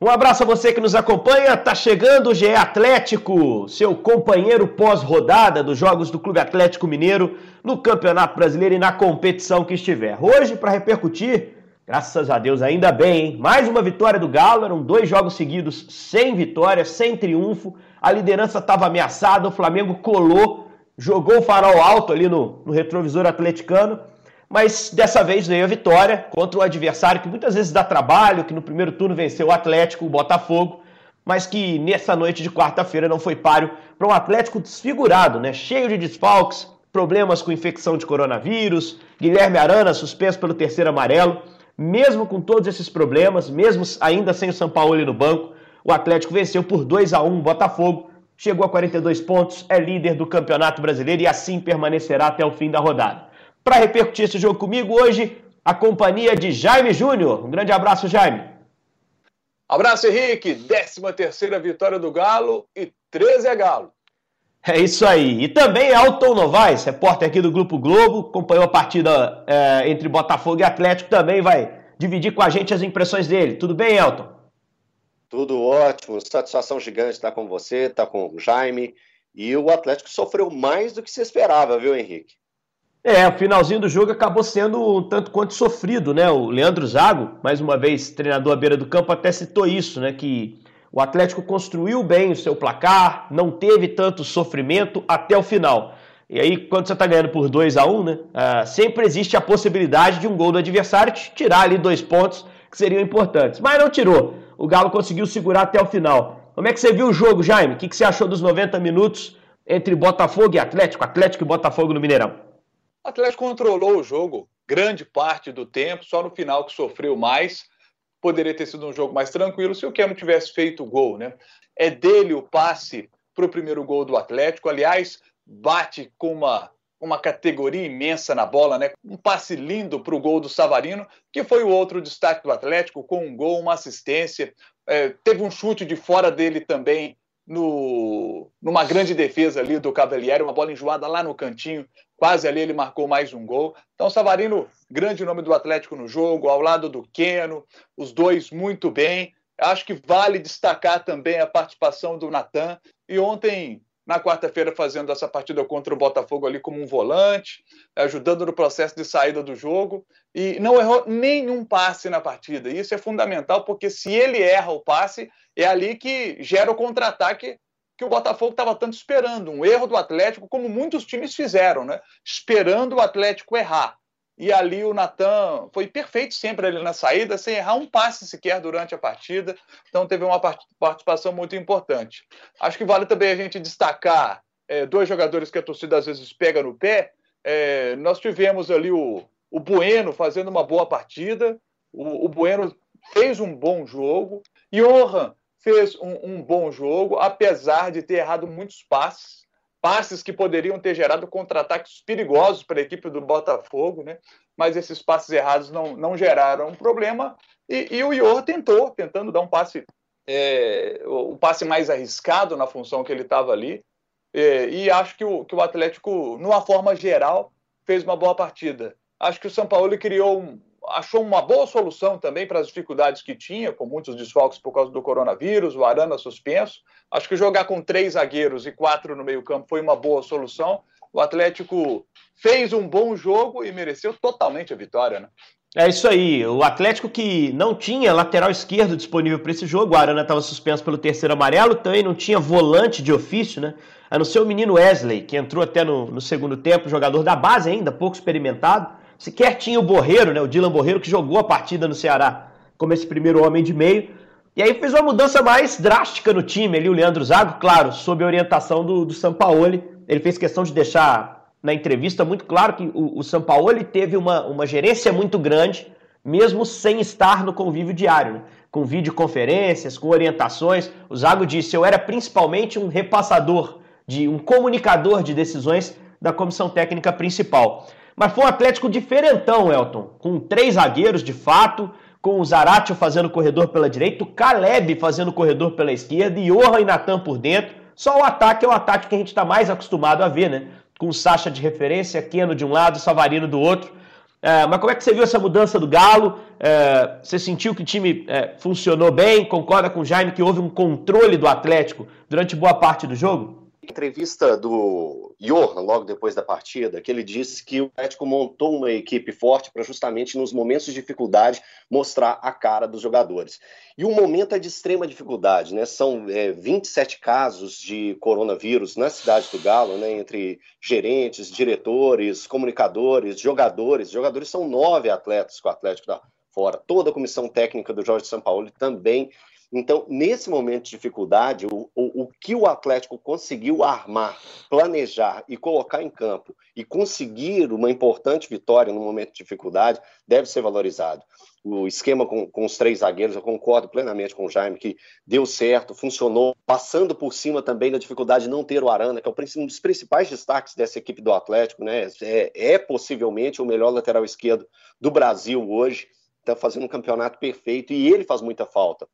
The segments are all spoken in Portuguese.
Um abraço a você que nos acompanha. Tá chegando o GE Atlético, seu companheiro pós-rodada dos jogos do Clube Atlético Mineiro no Campeonato Brasileiro e na competição que estiver. Hoje, para repercutir, graças a Deus, ainda bem, hein? mais uma vitória do Galo. Eram dois jogos seguidos sem vitória, sem triunfo. A liderança estava ameaçada, o Flamengo colou, jogou o farol alto ali no, no retrovisor atleticano mas dessa vez veio a vitória contra um adversário que muitas vezes dá trabalho, que no primeiro turno venceu o Atlético, o Botafogo, mas que nessa noite de quarta-feira não foi páreo para um Atlético desfigurado, né? cheio de desfalques, problemas com infecção de coronavírus, Guilherme Arana suspenso pelo terceiro amarelo. Mesmo com todos esses problemas, mesmo ainda sem o São Paulo no banco, o Atlético venceu por 2 a 1 o Botafogo, chegou a 42 pontos, é líder do Campeonato Brasileiro e assim permanecerá até o fim da rodada. Para repercutir esse jogo comigo hoje, a companhia de Jaime Júnior. Um grande abraço, Jaime. Abraço, Henrique. 13 terceira vitória do Galo e 13 é Galo. É isso aí. E também Alton Novaes, repórter aqui do Grupo Globo, acompanhou a partida é, entre Botafogo e Atlético, também vai dividir com a gente as impressões dele. Tudo bem, Elton? Tudo ótimo, satisfação gigante estar com você, estar com o Jaime. E o Atlético sofreu mais do que se esperava, viu, Henrique? É, o finalzinho do jogo acabou sendo um tanto quanto sofrido, né? O Leandro Zago, mais uma vez treinador à beira do campo, até citou isso, né? Que o Atlético construiu bem o seu placar, não teve tanto sofrimento até o final. E aí, quando você está ganhando por 2 a 1 um, né? Uh, sempre existe a possibilidade de um gol do adversário te tirar ali dois pontos que seriam importantes. Mas não tirou. O Galo conseguiu segurar até o final. Como é que você viu o jogo, Jaime? O que, que você achou dos 90 minutos entre Botafogo e Atlético? Atlético e Botafogo no Mineirão? O Atlético controlou o jogo grande parte do tempo, só no final que sofreu mais. Poderia ter sido um jogo mais tranquilo se o Keno tivesse feito o gol, né? É dele o passe para o primeiro gol do Atlético. Aliás, bate com uma, uma categoria imensa na bola, né? Um passe lindo para o gol do Savarino, que foi o outro destaque do Atlético, com um gol, uma assistência. É, teve um chute de fora dele também no, numa grande defesa ali do Cavalieri, uma bola enjoada lá no cantinho, quase ali ele marcou mais um gol. Então, Savarino, grande nome do Atlético no jogo, ao lado do Queno, os dois muito bem. Acho que vale destacar também a participação do Natan. E ontem, na quarta-feira, fazendo essa partida contra o Botafogo ali como um volante, ajudando no processo de saída do jogo. E não errou nenhum passe na partida. Isso é fundamental, porque se ele erra o passe, é ali que gera o contra-ataque que o Botafogo estava tanto esperando. Um erro do Atlético, como muitos times fizeram, né? Esperando o Atlético errar. E ali o Natan foi perfeito sempre ali na saída, sem errar um passe sequer durante a partida. Então teve uma participação muito importante. Acho que vale também a gente destacar é, dois jogadores que a torcida às vezes pega no pé. É, nós tivemos ali o, o Bueno fazendo uma boa partida. O, o Bueno fez um bom jogo. E Johan fez um, um bom jogo, apesar de ter errado muitos passes, passes que poderiam ter gerado contra-ataques perigosos para a equipe do Botafogo, né? mas esses passes errados não, não geraram um problema. E, e o Ior tentou, tentando dar um passe, é, passe mais arriscado na função que ele estava ali. É, e acho que o, que o Atlético, numa forma geral, fez uma boa partida. Acho que o São Paulo criou um, achou uma boa solução também para as dificuldades que tinha, com muitos desfalques por causa do coronavírus, o Arana suspenso. Acho que jogar com três zagueiros e quatro no meio-campo foi uma boa solução. O Atlético fez um bom jogo e mereceu totalmente a vitória, né? É isso aí. O Atlético que não tinha lateral esquerdo disponível para esse jogo, o Arana estava suspenso pelo terceiro amarelo, também não tinha volante de ofício, né? A não ser o menino Wesley, que entrou até no, no segundo tempo, jogador da base ainda, pouco experimentado. Sequer tinha o Borreiro, né, o Dylan Borreiro, que jogou a partida no Ceará como esse primeiro homem de meio. E aí fez uma mudança mais drástica no time ali, o Leandro Zago, claro, sob a orientação do, do Sampaoli. Ele fez questão de deixar na entrevista muito claro que o, o Sampaoli teve uma, uma gerência muito grande, mesmo sem estar no convívio diário, né? com videoconferências, com orientações. O Zago disse: eu era principalmente um repassador, de um comunicador de decisões da comissão técnica principal. Mas foi um Atlético diferentão, Elton, com três zagueiros de fato, com o Zaratio fazendo corredor pela direita, o Caleb fazendo corredor pela esquerda e Johan e Natan por dentro. Só o ataque é o ataque que a gente está mais acostumado a ver, né? Com o Sacha de referência, Keno de um lado, Savarino do outro. É, mas como é que você viu essa mudança do Galo? É, você sentiu que o time é, funcionou bem? Concorda com o Jaime que houve um controle do Atlético durante boa parte do jogo? Entrevista do Johan, logo depois da partida, que ele disse que o Atlético montou uma equipe forte para justamente nos momentos de dificuldade mostrar a cara dos jogadores. E o momento é de extrema dificuldade, né? São é, 27 casos de coronavírus na cidade do Galo, né? Entre gerentes, diretores, comunicadores, jogadores. Jogadores são nove atletas que o Atlético dá fora. Toda a comissão técnica do Jorge Sampaoli também então, nesse momento de dificuldade, o, o, o, que o Atlético conseguiu armar, planejar e colocar em campo e conseguir uma importante vitória no momento de dificuldade deve ser valorizado. O esquema com, com os três zagueiros, eu concordo plenamente com o Jaime, que deu certo, funcionou, passando por cima também da dificuldade de não ter o Arana, que é um dos principais destaques dessa equipe do Atlético, né? É, é possivelmente o melhor lateral esquerdo do Brasil hoje, está fazendo um campeonato perfeito e ele faz muita falta.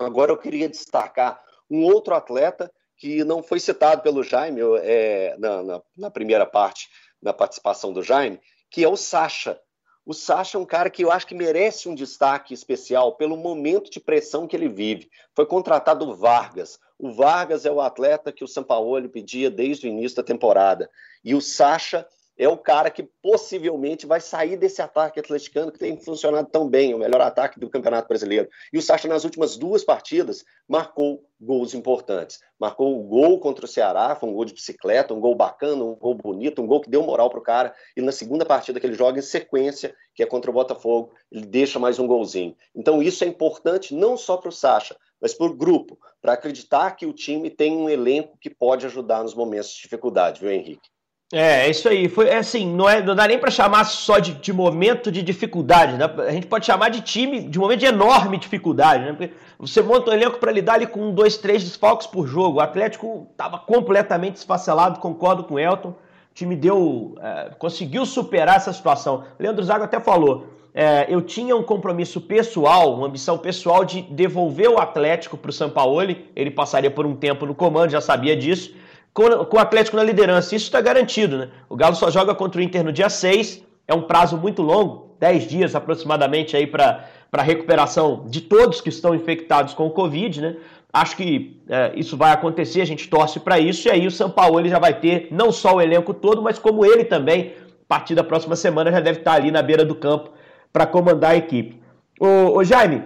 Agora eu queria destacar um outro atleta que não foi citado pelo Jaime é, na, na, na, primeira parte da participação do Jaime, que é o Sacha. O Sacha é um cara que eu acho que merece um destaque especial pelo momento de pressão que ele vive. Foi contratado o Vargas. O Vargas é o atleta que o Sampaoli pedia desde o início da temporada. E o Sacha é o cara que possivelmente vai sair desse ataque atleticano que tem funcionado tão bem, o melhor ataque do Campeonato Brasileiro. E o Sacha, nas últimas duas partidas, marcou gols importantes. Marcou o gol contra o Ceará, foi um gol de bicicleta, um gol bacana, um gol bonito, um gol que deu moral para o cara. E na segunda partida que ele joga em sequência, que é contra o Botafogo, ele deixa mais um golzinho. Então isso é importante não só para o Sacha, mas para o grupo, para acreditar que o time tem um elenco que pode ajudar nos momentos de dificuldade, viu, Henrique? É, é isso aí. Foi é assim, não, é, não dá nem para chamar só de, de, momento de dificuldade, né? A gente pode chamar de time, de momento de enorme dificuldade, né? Porque você monta um elenco para lidar ali com dois, três desfalques por jogo. O Atlético estava completamente esfacelado, concordo com o Elton. O time deu, é, conseguiu superar essa situação. O Leandro Zago até falou. É, eu tinha um compromisso pessoal, uma ambição pessoal de devolver o Atlético para o Sampaoli. Ele passaria por um tempo no comando, já sabia disso com, com o Atlético na liderança. Isso está garantido, né? O Galo só joga contra o Inter no dia 6, é um prazo muito longo, 10 dias aproximadamente aí para a recuperação de todos que estão infectados com o Covid, né? Acho que é, isso vai acontecer, a gente torce para isso, e aí o São Paulo ele já vai ter não só o elenco todo, mas como ele também, a partir da próxima semana, já deve estar ali na beira do campo para comandar a equipe. Ô, ô, Jaime,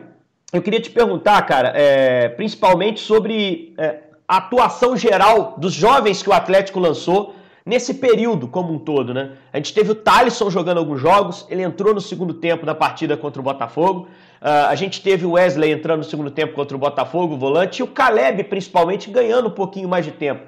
eu queria te perguntar, cara, é, principalmente sobre é, a atuação geral dos jovens que o Atlético lançou nesse período como um todo, né? A gente teve o Thalisson jogando alguns jogos, ele entrou no segundo tempo na partida contra o Botafogo. Uh, a gente teve o Wesley entrando no segundo tempo contra o Botafogo, o volante, e o Caleb, principalmente, ganhando um pouquinho mais de tempo.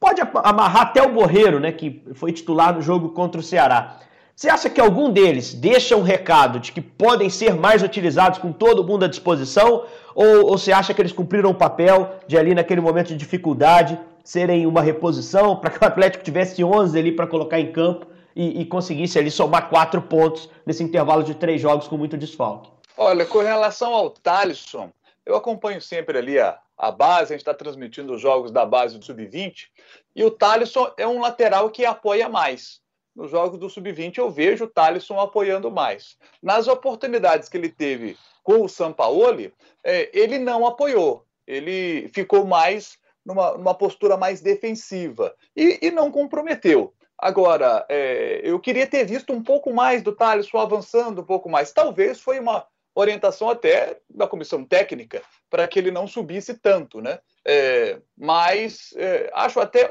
Pode amarrar até o Borreiro, né? Que foi titular no jogo contra o Ceará. Você acha que algum deles deixa um recado de que podem ser mais utilizados com todo mundo à disposição? Ou, ou você acha que eles cumpriram o papel de ali naquele momento de dificuldade serem uma reposição para que o Atlético tivesse 11 ali para colocar em campo e, e, conseguisse ali somar quatro pontos nesse intervalo de três jogos com muito desfalque? Olha, com relação ao Thalisson, eu acompanho sempre ali a, a base, a gente está transmitindo os jogos da base do Sub-20, e o Thalisson é um lateral que apoia mais nos jogos do Sub-20 eu vejo o Thalisson apoiando mais. Nas oportunidades que ele teve com o Sampaoli, é, ele não apoiou. Ele ficou mais numa, numa postura mais defensiva e, e não comprometeu. Agora, é, eu queria ter visto um pouco mais do Thalisson avançando um pouco mais. Talvez foi uma orientação até da comissão técnica para que ele não subisse tanto, né? É, mas é, acho até,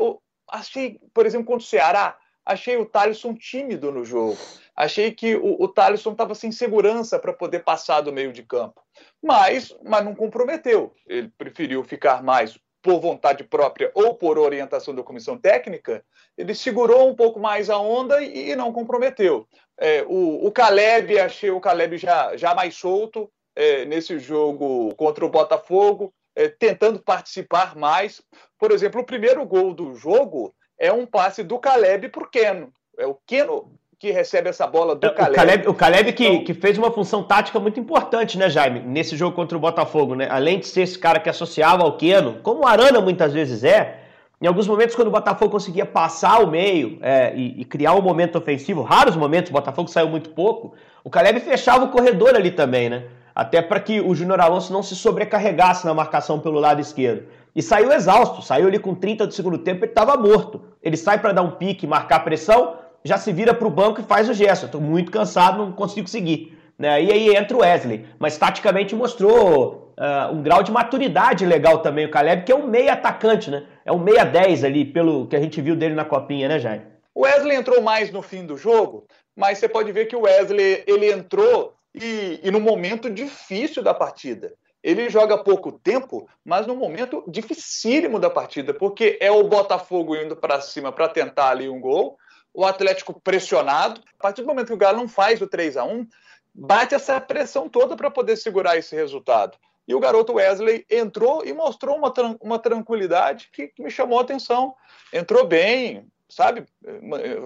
achei, por exemplo, contra o Ceará, achei o Thalisson tímido no jogo. Achei que o, o Thalisson estava sem segurança para poder passar do meio de campo. Mas, mas não comprometeu. Ele preferiu ficar mais por vontade própria ou por orientação da comissão técnica, ele segurou um pouco mais a onda e, e não comprometeu. É, o, o Caleb, achei o Caleb já, já mais solto é, nesse jogo contra o Botafogo, é, tentando participar mais. Por exemplo, o primeiro gol do jogo é um passe do Caleb para o Keno. É o Keno que recebe essa bola do Caleb. O Caleb, o Caleb que, então... que fez uma função tática muito importante, né, Jaime? Nesse jogo contra o Botafogo, né? Além de ser esse cara que associava ao Keno, como o Arana muitas vezes é, Em alguns momentos, quando o Botafogo conseguia passar o meio é, e, e, criar um momento ofensivo, raros momentos, o Botafogo saiu muito pouco, o Caleb fechava o corredor ali também, né? Até para que o Júnior Alonso não se sobrecarregasse na marcação pelo lado esquerdo. E saiu exausto, saiu ali com 30 do segundo tempo, ele estava morto. Ele sai para dar um pique, marcar pressão, já se vira para o banco e faz o gesto. Estou muito cansado, não consigo seguir. Né? E aí entra o Wesley. Mas taticamente mostrou uh, um grau de maturidade legal também o Caleb, que é um meia atacante, né? É um meia 10 ali, pelo que a gente viu dele na copinha, né, Jair? O Wesley entrou mais no fim do jogo, mas você pode ver que o Wesley ele entrou e, e no momento difícil da partida. Ele joga pouco tempo, mas num momento dificílimo da partida, porque é o Botafogo indo para cima para tentar ali um gol, o Atlético pressionado. A partir do momento que o Galo não faz o 3 a 1 bate essa pressão toda para poder segurar esse resultado. E o garoto Wesley entrou e mostrou uma, uma tranquilidade que, que me chamou a atenção. Entrou bem, sabe?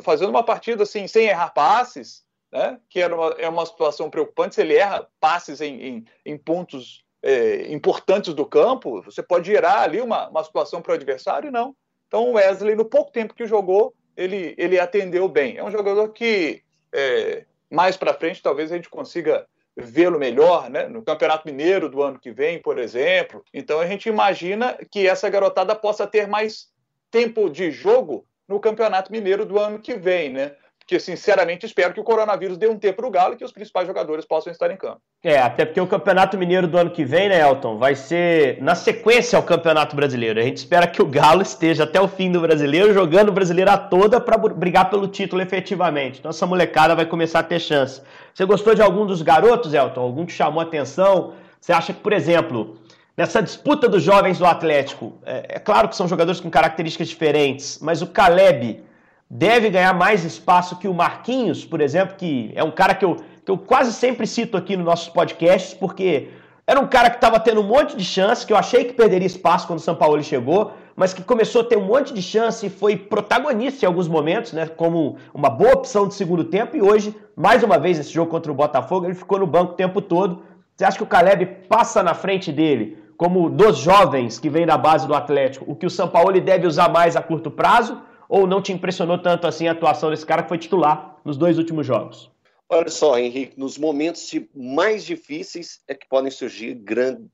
Fazendo uma partida assim, sem errar passes, né? que era uma, é uma situação preocupante. Se ele erra passes em, em, em pontos é, importantes do campo, você pode gerar ali uma, uma situação para o adversário, não. Então o Wesley, no pouco tempo que jogou, ele, ele atendeu bem. É um jogador que é, mais para frente talvez a gente consiga vê-lo melhor, né? No Campeonato Mineiro do ano que vem, por exemplo. Então a gente imagina que essa garotada possa ter mais tempo de jogo no Campeonato Mineiro do ano que vem, né? Que, sinceramente, espero que o coronavírus dê um tempo para o Galo e que os principais jogadores possam estar em campo. É, até porque o Campeonato Mineiro do ano que vem, né, Elton, vai ser na sequência ao Campeonato Brasileiro. A gente espera que o Galo esteja até o fim do Brasileiro, jogando o Brasileiro a toda para brigar pelo título efetivamente. Então essa molecada vai começar a ter chance. Você gostou de algum dos garotos, Elton? Algum que chamou atenção? Você acha que, por exemplo, nessa disputa dos jovens do Atlético, é, é claro que são jogadores com características diferentes, mas o Caleb deve ganhar mais espaço que o Marquinhos, por exemplo, que é um cara que eu, que eu quase sempre cito aqui nos nossos podcasts, porque era um cara que estava tendo um monte de chance, que eu achei que perderia espaço quando o São Paulo chegou, mas que começou a ter um monte de chance e foi protagonista em alguns momentos, né, como uma boa opção de segundo tempo, e hoje, mais uma vez, nesse jogo contra o Botafogo, ele ficou no banco o tempo todo. Você acha que o Caleb passa na frente dele, como dos jovens que vem da base do Atlético, o que o São Paulo deve usar mais a curto prazo? Ou não te impressionou tanto assim a atuação desse cara que foi titular nos dois últimos jogos? Olha só, Henrique, nos momentos mais difíceis é que podem surgir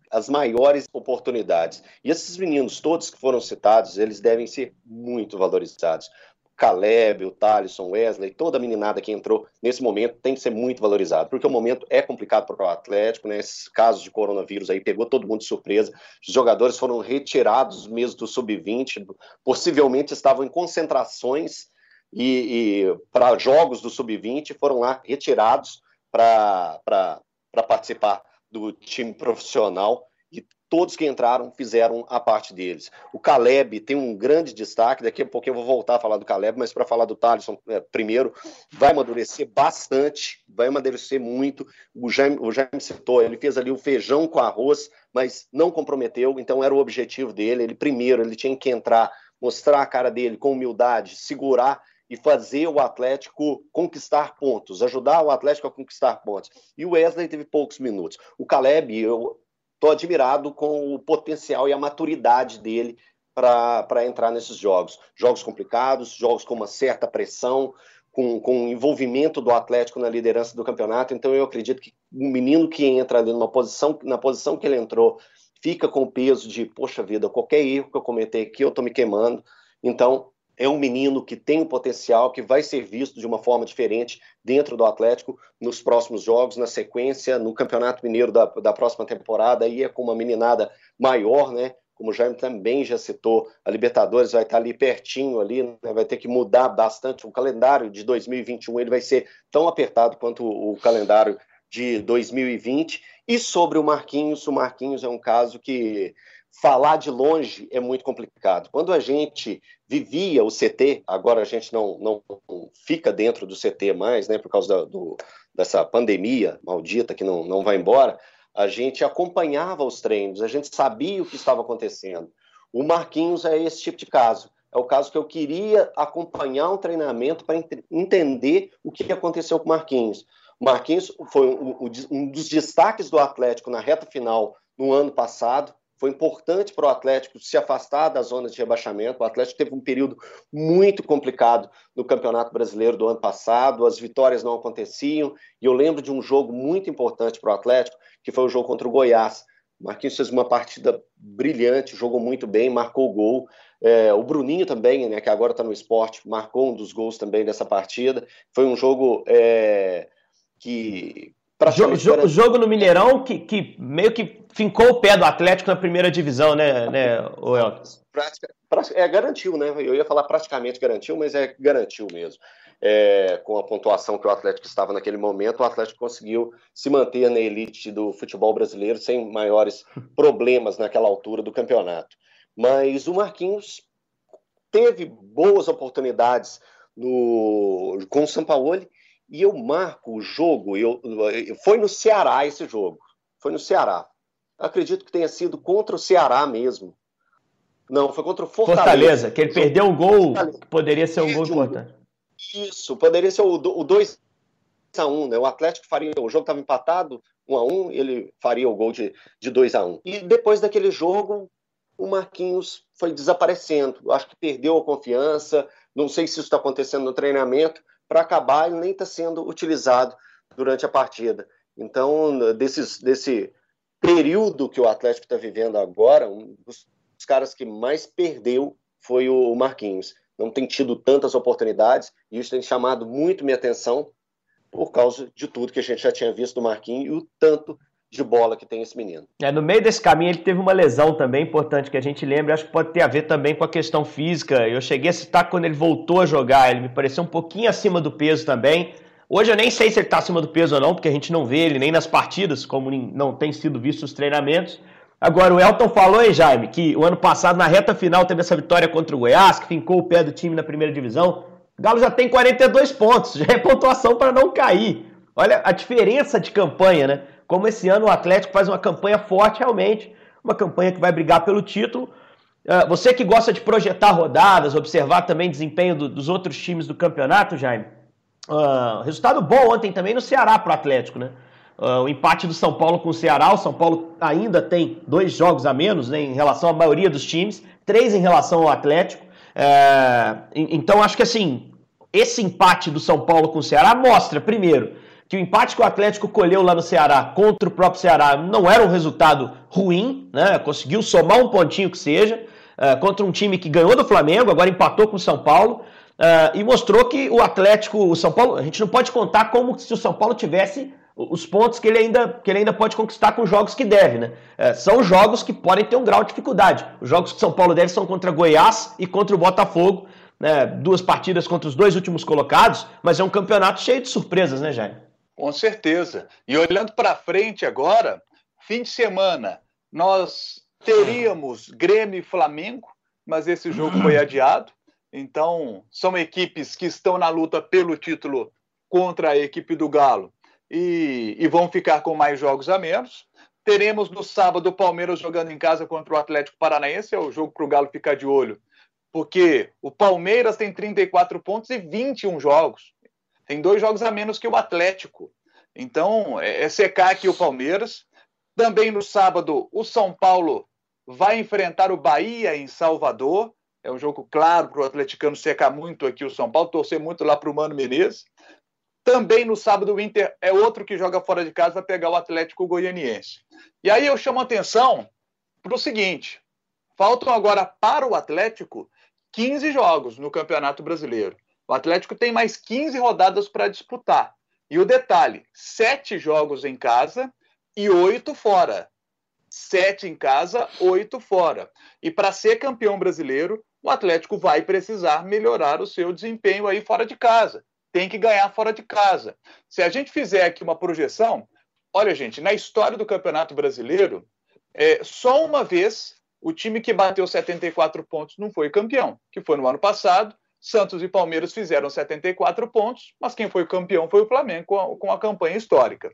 as maiores oportunidades. E esses meninos todos que foram citados, eles devem ser muito valorizados. Caleb, o Thalisson, Wesley, toda a meninada que entrou nesse momento tem que ser muito valorizado, porque o momento é complicado para o Atlético, né? Esses casos de coronavírus aí pegou todo mundo de surpresa. Os jogadores foram retirados mesmo do sub-20, possivelmente estavam em concentrações e, e para jogos do sub-20 foram lá retirados para participar do time profissional todos que entraram fizeram a parte deles. O Caleb tem um grande destaque, daqui a pouco eu vou voltar a falar do Caleb, mas para falar do Thaleson é, primeiro, vai amadurecer bastante, vai amadurecer muito. O Jaime, o Jaime citou, ele fez ali o feijão com arroz, mas não comprometeu, então era o objetivo dele. Ele primeiro, ele tinha que entrar, mostrar a cara dele com humildade, segurar e fazer o Atlético conquistar pontos, ajudar o Atlético a conquistar pontos. E o Wesley teve poucos minutos. O Caleb, eu estou admirado com o potencial e a maturidade dele para entrar nesses jogos. Jogos complicados, jogos com uma certa pressão, com, com envolvimento do Atlético na liderança do campeonato. Então eu acredito que um menino que entra ali numa posição, na posição que ele entrou, fica com o peso de, poxa vida, qualquer erro que eu cometer aqui, eu estou me queimando. Então, é um menino que tem um potencial, que vai ser visto de uma forma diferente dentro do Atlético nos próximos jogos, na sequência, no Campeonato Mineiro da, da próxima temporada, aí é com uma meninada maior, né? Como o Jaime também já citou, a Libertadores vai estar ali pertinho, ali, né? vai ter que mudar bastante. O calendário de 2021 ele vai ser tão apertado quanto o calendário de 2020. E sobre o Marquinhos, o Marquinhos é um caso que falar de longe é muito complicado. Quando a gente vivia o CT, agora a gente não, não fica dentro do CT mais, né, por causa da, do, dessa pandemia maldita que não, não vai embora, a gente acompanhava os treinos, a gente sabia o que estava acontecendo. O Marquinhos é esse tipo de caso. É o caso que eu queria acompanhar um treinamento para ent entender o que aconteceu com o Marquinhos. O Marquinhos foi um, um dos destaques do Atlético na reta final no ano passado, foi importante para o Atlético se afastar das zonas de rebaixamento. O Atlético teve um período muito complicado no Campeonato Brasileiro do ano passado, as vitórias não aconteciam, e eu lembro de um jogo muito importante para o Atlético, que foi o jogo contra o Goiás. O Marquinhos fez uma partida brilhante, jogou muito bem, marcou o gol. É, o Bruninho também, né, que agora está no esporte, marcou um dos gols também dessa partida. Foi um jogo é, que Jogo, jogo, jogo no Mineirão que, que meio que fincou o pé do Atlético na primeira divisão, né, né o Elton? É, garantiu, né? Eu ia falar praticamente garantiu, mas é garantiu mesmo. É, com a pontuação que o Atlético estava naquele momento, o Atlético conseguiu se manter na elite do futebol brasileiro sem maiores problemas naquela altura do campeonato. Mas o Marquinhos teve boas oportunidades no, com o Sampaoli e eu marco o jogo. Eu, foi no Ceará esse jogo. Foi no Ceará. Acredito que tenha sido contra o Ceará mesmo. Não, foi contra o Fortaleza. Fortaleza, que ele perdeu um gol que poderia ser um gol importante. Isso, poderia ser o, o 2 a 1 né? O Atlético faria. O jogo estava empatado, 1 a 1 ele faria o gol de, de 2 a 1 E depois daquele jogo, o Marquinhos foi desaparecendo. Acho que perdeu a confiança. Não sei se isso está acontecendo no treinamento, para acabar ele nem está sendo utilizado durante a partida. Então, desses, desse período que o Atlético está vivendo agora, um dos caras que mais perdeu foi o Marquinhos. Não tem tido tantas oportunidades e isso tem chamado muito minha atenção por causa de tudo que a gente já tinha visto do Marquinhos e o tanto de bola que tem esse menino. É, no meio desse caminho ele teve uma lesão também importante que a gente lembra, acho que pode ter a ver também com a questão física. Eu cheguei a citar quando ele voltou a jogar, ele me pareceu um pouquinho acima do peso também. Hoje eu nem sei se ele está acima do peso ou não, porque a gente não vê ele nem nas partidas, como não tem sido visto os treinamentos. Agora, o Elton falou aí, Jaime, que o ano passado, na reta final, teve essa vitória contra o Goiás, que fincou o pé do time na primeira divisão. O Galo já tem 42 pontos, já é pontuação para não cair. Olha a diferença de campanha, né? Como esse ano o Atlético faz uma campanha forte realmente, uma campanha que vai brigar pelo título. Uh, você que gosta de projetar rodadas, observar também desempenho do, dos outros times do campeonato, Jaime. Uh, resultado bom ontem também no Ceará para o Atlético, né? Uh, o empate do São Paulo com o Ceará. O São Paulo ainda tem dois jogos a menos né, em relação à maioria dos times, três em relação ao Atlético. Uh, então, acho que assim, esse empate do São Paulo com o Ceará mostra, primeiro, que o empate que o Atlético colheu lá no Ceará contra o próprio Ceará não era um resultado ruim, né? Conseguiu somar um pontinho que seja uh, contra um time que ganhou do Flamengo, agora empatou com o São Paulo. Uh, e mostrou que o Atlético, o São Paulo, a gente não pode contar como se o São Paulo tivesse os pontos que ele ainda, que ele ainda pode conquistar com jogos que deve, né? É, são jogos que podem ter um grau de dificuldade. Os jogos que São Paulo deve são contra Goiás e contra o Botafogo, né? duas partidas contra os dois últimos colocados, mas é um campeonato cheio de surpresas, né, Jair? Com certeza. E olhando para frente agora, fim de semana, nós teríamos Grêmio e Flamengo, mas esse jogo foi adiado. Então, são equipes que estão na luta pelo título contra a equipe do Galo e, e vão ficar com mais jogos a menos. Teremos no sábado o Palmeiras jogando em casa contra o Atlético Paranaense, é o jogo para o Galo ficar de olho, porque o Palmeiras tem 34 pontos e 21 jogos tem dois jogos a menos que o Atlético. Então, é, é secar aqui o Palmeiras. Também no sábado, o São Paulo vai enfrentar o Bahia em Salvador. É um jogo claro para o atleticano secar muito aqui o São Paulo, torcer muito lá para o Mano Menezes. Também no sábado, o Inter é outro que joga fora de casa, vai pegar o Atlético Goianiense. E aí eu chamo a atenção para o seguinte: faltam agora para o Atlético 15 jogos no Campeonato Brasileiro. O Atlético tem mais 15 rodadas para disputar. E o detalhe: sete jogos em casa e oito fora. Sete em casa, oito fora. E para ser campeão brasileiro, o Atlético vai precisar melhorar o seu desempenho aí fora de casa. Tem que ganhar fora de casa. Se a gente fizer aqui uma projeção, olha, gente, na história do Campeonato Brasileiro, é, só uma vez o time que bateu 74 pontos não foi campeão, que foi no ano passado, Santos e Palmeiras fizeram 74 pontos, mas quem foi campeão foi o Flamengo com a, com a campanha histórica.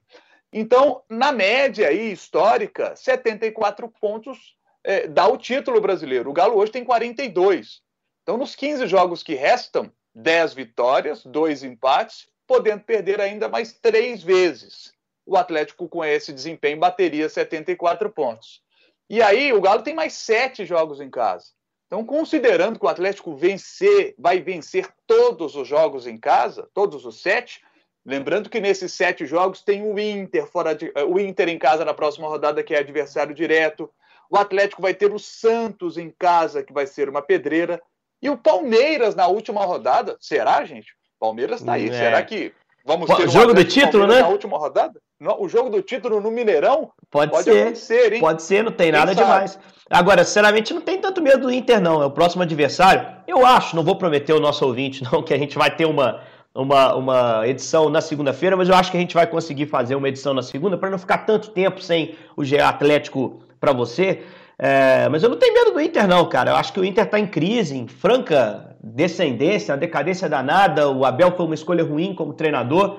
Então, na média aí, histórica, 74 pontos é, dá o título brasileiro. O Galo hoje tem 42. Então, nos 15 jogos que restam, 10 vitórias, 2 empates, podendo perder ainda mais três vezes. O Atlético, com esse desempenho, bateria 74 pontos. E aí o Galo tem mais sete jogos em casa. Então, considerando que o Atlético vencer, vai vencer todos os jogos em casa, todos os sete, lembrando que nesses sete jogos tem o Inter fora de, o Inter em casa na próxima rodada, que é adversário direto. O Atlético vai ter o Santos em casa, que vai ser uma pedreira. E o Palmeiras na última rodada. Será, gente? Palmeiras está aí. É. Será que vamos ter um jogo do título, né? Na última rodada? O jogo do título no Mineirão? Pode, pode ser. acontecer, hein? Pode ser, não tem Quem nada sabe? demais. Agora, sinceramente, não tem tanto medo do Inter, não. É o próximo adversário. Eu acho, não vou prometer o nosso ouvinte, não, que a gente vai ter uma, uma, uma edição na segunda-feira, mas eu acho que a gente vai conseguir fazer uma edição na segunda para não ficar tanto tempo sem o GA Atlético para você. É, mas eu não tenho medo do Inter, não, cara. Eu acho que o Inter está em crise, em franca descendência, uma decadência danada. O Abel foi uma escolha ruim como treinador.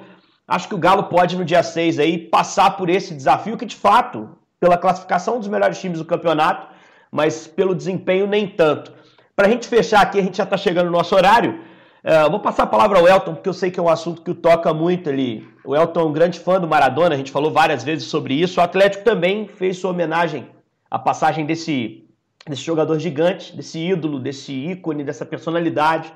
Acho que o Galo pode, no dia 6, aí, passar por esse desafio que, de fato, pela classificação dos melhores times do campeonato, mas pelo desempenho nem tanto. Para a gente fechar aqui, a gente já está chegando no nosso horário. Uh, vou passar a palavra ao Elton, porque eu sei que é um assunto que o toca muito ali. O Elton é um grande fã do Maradona, a gente falou várias vezes sobre isso. O Atlético também fez sua homenagem à passagem desse, desse jogador gigante, desse ídolo, desse ícone, dessa personalidade,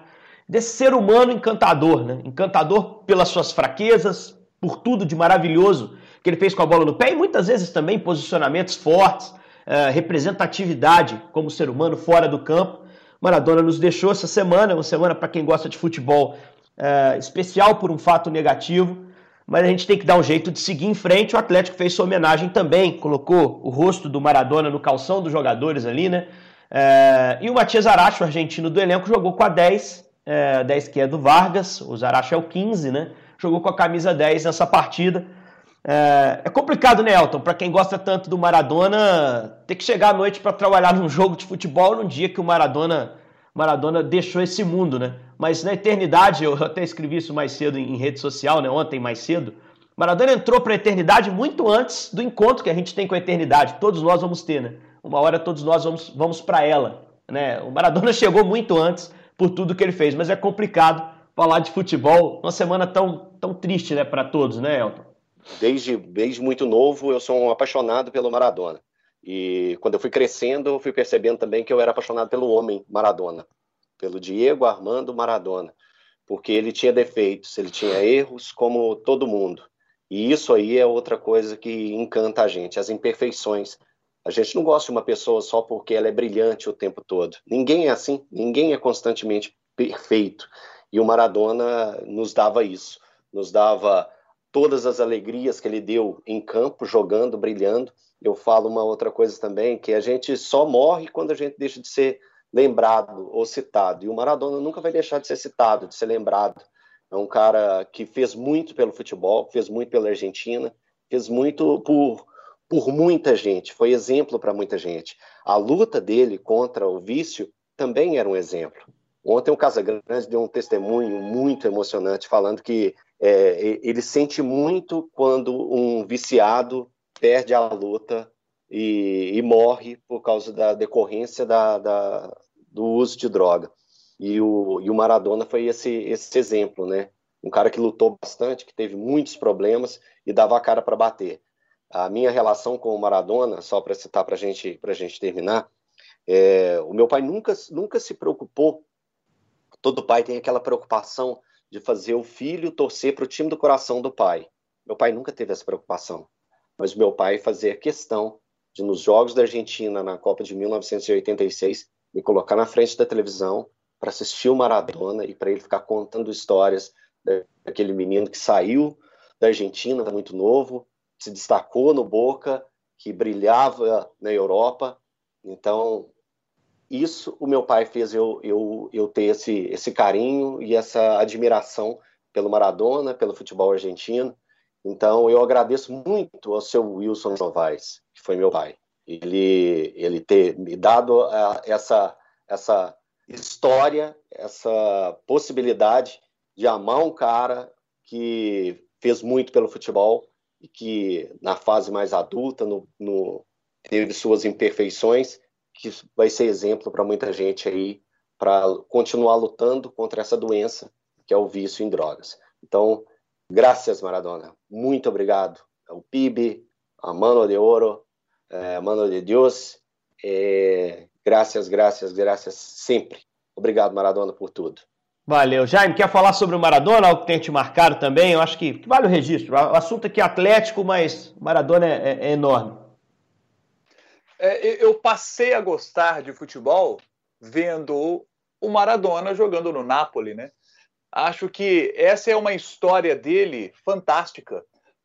desse ser humano encantador, né? Encantador pelas suas fraquezas, por tudo de maravilhoso que ele fez com a bola no pé e muitas vezes também posicionamentos fortes, uh, representatividade como ser humano fora do campo. Maradona nos deixou essa semana, uma semana para quem gosta de futebol é, especial por um fato negativo, mas a gente tem que dar um jeito de seguir em frente. O Atlético fez sua homenagem também, colocou o rosto do Maradona no calção dos jogadores ali, né? É, e o Matias Aracho, argentino do elenco, jogou com a 10, é, 10 que é do Vargas, o Zaracho é o 15, né? Jogou com a camisa 10 nessa partida. É, é complicado, né, Elton? Para quem gosta tanto do Maradona, ter que chegar à noite para trabalhar num jogo de futebol num dia que o Maradona, Maradona deixou esse mundo, né? Mas na eternidade, eu até escrevi isso mais cedo em rede social, né? Ontem mais cedo. Maradona entrou para a eternidade muito antes do encontro que a gente tem com a eternidade. Todos nós vamos ter, né? Uma hora todos nós vamos, vamos para ela, né? O Maradona chegou muito antes por tudo que ele fez, mas é complicado falar de futebol numa semana tão, tão triste, né, para todos, né, Elton? desde, desde muito novo, eu sou um apaixonado pelo Maradona. E quando eu fui crescendo, eu fui percebendo também que eu era apaixonado pelo homem Maradona, pelo Diego Armando Maradona, porque ele tinha defeitos, ele tinha erros como todo mundo. E isso aí é outra coisa que encanta a gente, as imperfeições. A gente não gosta de uma pessoa só porque ela é brilhante o tempo todo. Ninguém é assim, ninguém é constantemente perfeito. E o Maradona nos dava isso, nos dava todas as alegrias que ele deu em campo, jogando, brilhando. Eu falo uma outra coisa também, que a gente só morre quando a gente deixa de ser lembrado ou citado. E o Maradona nunca vai deixar de ser citado, de ser lembrado. É um cara que fez muito pelo futebol, fez muito pela Argentina, fez muito por, por muita gente, foi exemplo para muita gente. A luta dele contra o vício também era um exemplo. Ontem o Casagrande deu um testemunho muito emocionante, falando que é, ele sente muito quando um viciado perde a luta e, e morre por causa da decorrência da, da, do uso de droga. E o, e o Maradona foi esse, esse exemplo, né? Um cara que lutou bastante, que teve muitos problemas e dava a cara para bater. A minha relação com o Maradona, só para citar para gente, a gente terminar, é, o meu pai nunca, nunca se preocupou. Todo pai tem aquela preocupação de fazer o filho torcer para o time do coração do pai. Meu pai nunca teve essa preocupação, mas meu pai fazia questão de, nos Jogos da Argentina, na Copa de 1986, me colocar na frente da televisão para assistir o Maradona e para ele ficar contando histórias daquele menino que saiu da Argentina muito novo, se destacou no Boca, que brilhava na Europa. Então, isso o meu pai fez eu, eu, eu ter esse, esse carinho e essa admiração pelo Maradona, pelo futebol argentino. Então, eu agradeço muito ao seu Wilson Novaes, que foi meu pai. Ele, ele ter me dado essa, essa história, essa possibilidade de amar um cara que fez muito pelo futebol e que, na fase mais adulta, no, no teve suas imperfeições, que vai ser exemplo para muita gente aí para continuar lutando contra essa doença que é o vício em drogas. Então, graças Maradona, muito obrigado ao PIB, a Mano de Ouro, a eh, Mano de Deus É, graças, graças, graças sempre. Obrigado, Maradona, por tudo. Valeu. Jaime, quer falar sobre o Maradona, algo que tem te marcado também? Eu acho que, que vale o registro. O assunto aqui é atlético, mas Maradona é, é, é enorme. É, eu passei a gostar de futebol vendo o Maradona jogando no Napoli, né? Acho que essa é uma história dele fantástica,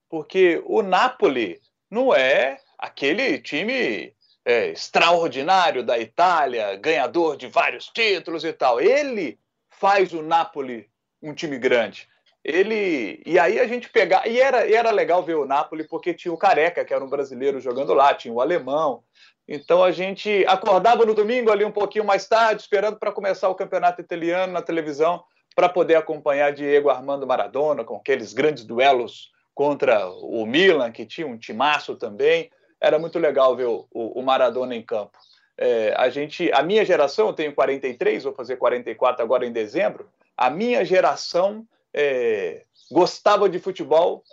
porque o Napoli não é aquele time é, extraordinário da Itália, ganhador de vários títulos e tal. Ele faz o Napoli um time grande. Ele e aí a gente pegar e era, e era legal ver o Napoli porque tinha o Careca que era um brasileiro jogando lá, tinha o alemão. Então a gente acordava no domingo ali um pouquinho mais tarde, esperando para começar o campeonato italiano na televisão para poder acompanhar Diego Armando Maradona com aqueles grandes duelos contra o Milan que tinha um timaço também era muito legal ver o, o Maradona em campo. É, a gente, a minha geração, eu tenho 43, vou fazer 44 agora em dezembro. A minha geração é, gostava de futebol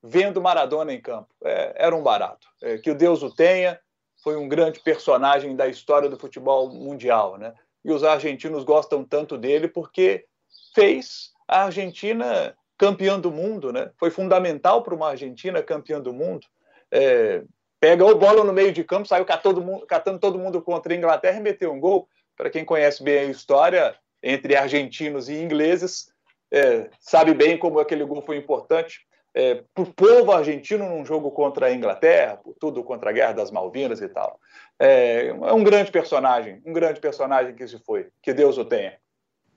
vendo Maradona em campo. É, era um barato. É, que o Deus o tenha. Foi um grande personagem da história do futebol mundial, né? E os argentinos gostam tanto dele porque fez a Argentina campeã do mundo, né? Foi fundamental para uma Argentina campeã do mundo. É, pegou a bola no meio de campo, saiu catando todo mundo, catando todo mundo contra a Inglaterra e meteu um gol. Para quem conhece bem a história entre argentinos e ingleses, é, sabe bem como aquele gol foi importante é, para o povo argentino num jogo contra a Inglaterra, tudo contra a Guerra das Malvinas e tal. É, é um grande personagem, um grande personagem que se foi. Que Deus o tenha.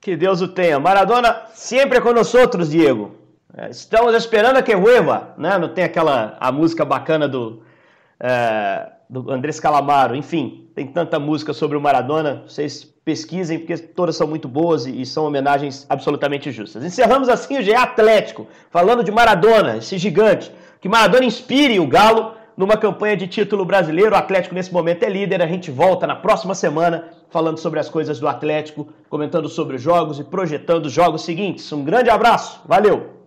Que Deus o tenha. Maradona sempre com nós outros, Diego. É, estamos esperando que vuelva, né? Não tem aquela a música bacana do é, do Andrés Calamaro, enfim, tem tanta música sobre o Maradona, vocês pesquisem, porque todas são muito boas e, e são homenagens absolutamente justas. Encerramos assim o GE Atlético, falando de Maradona, esse gigante, que Maradona inspire o Galo numa campanha de título brasileiro. O Atlético nesse momento é líder, a gente volta na próxima semana falando sobre as coisas do Atlético, comentando sobre os jogos e projetando os jogos seguintes. Um grande abraço, valeu!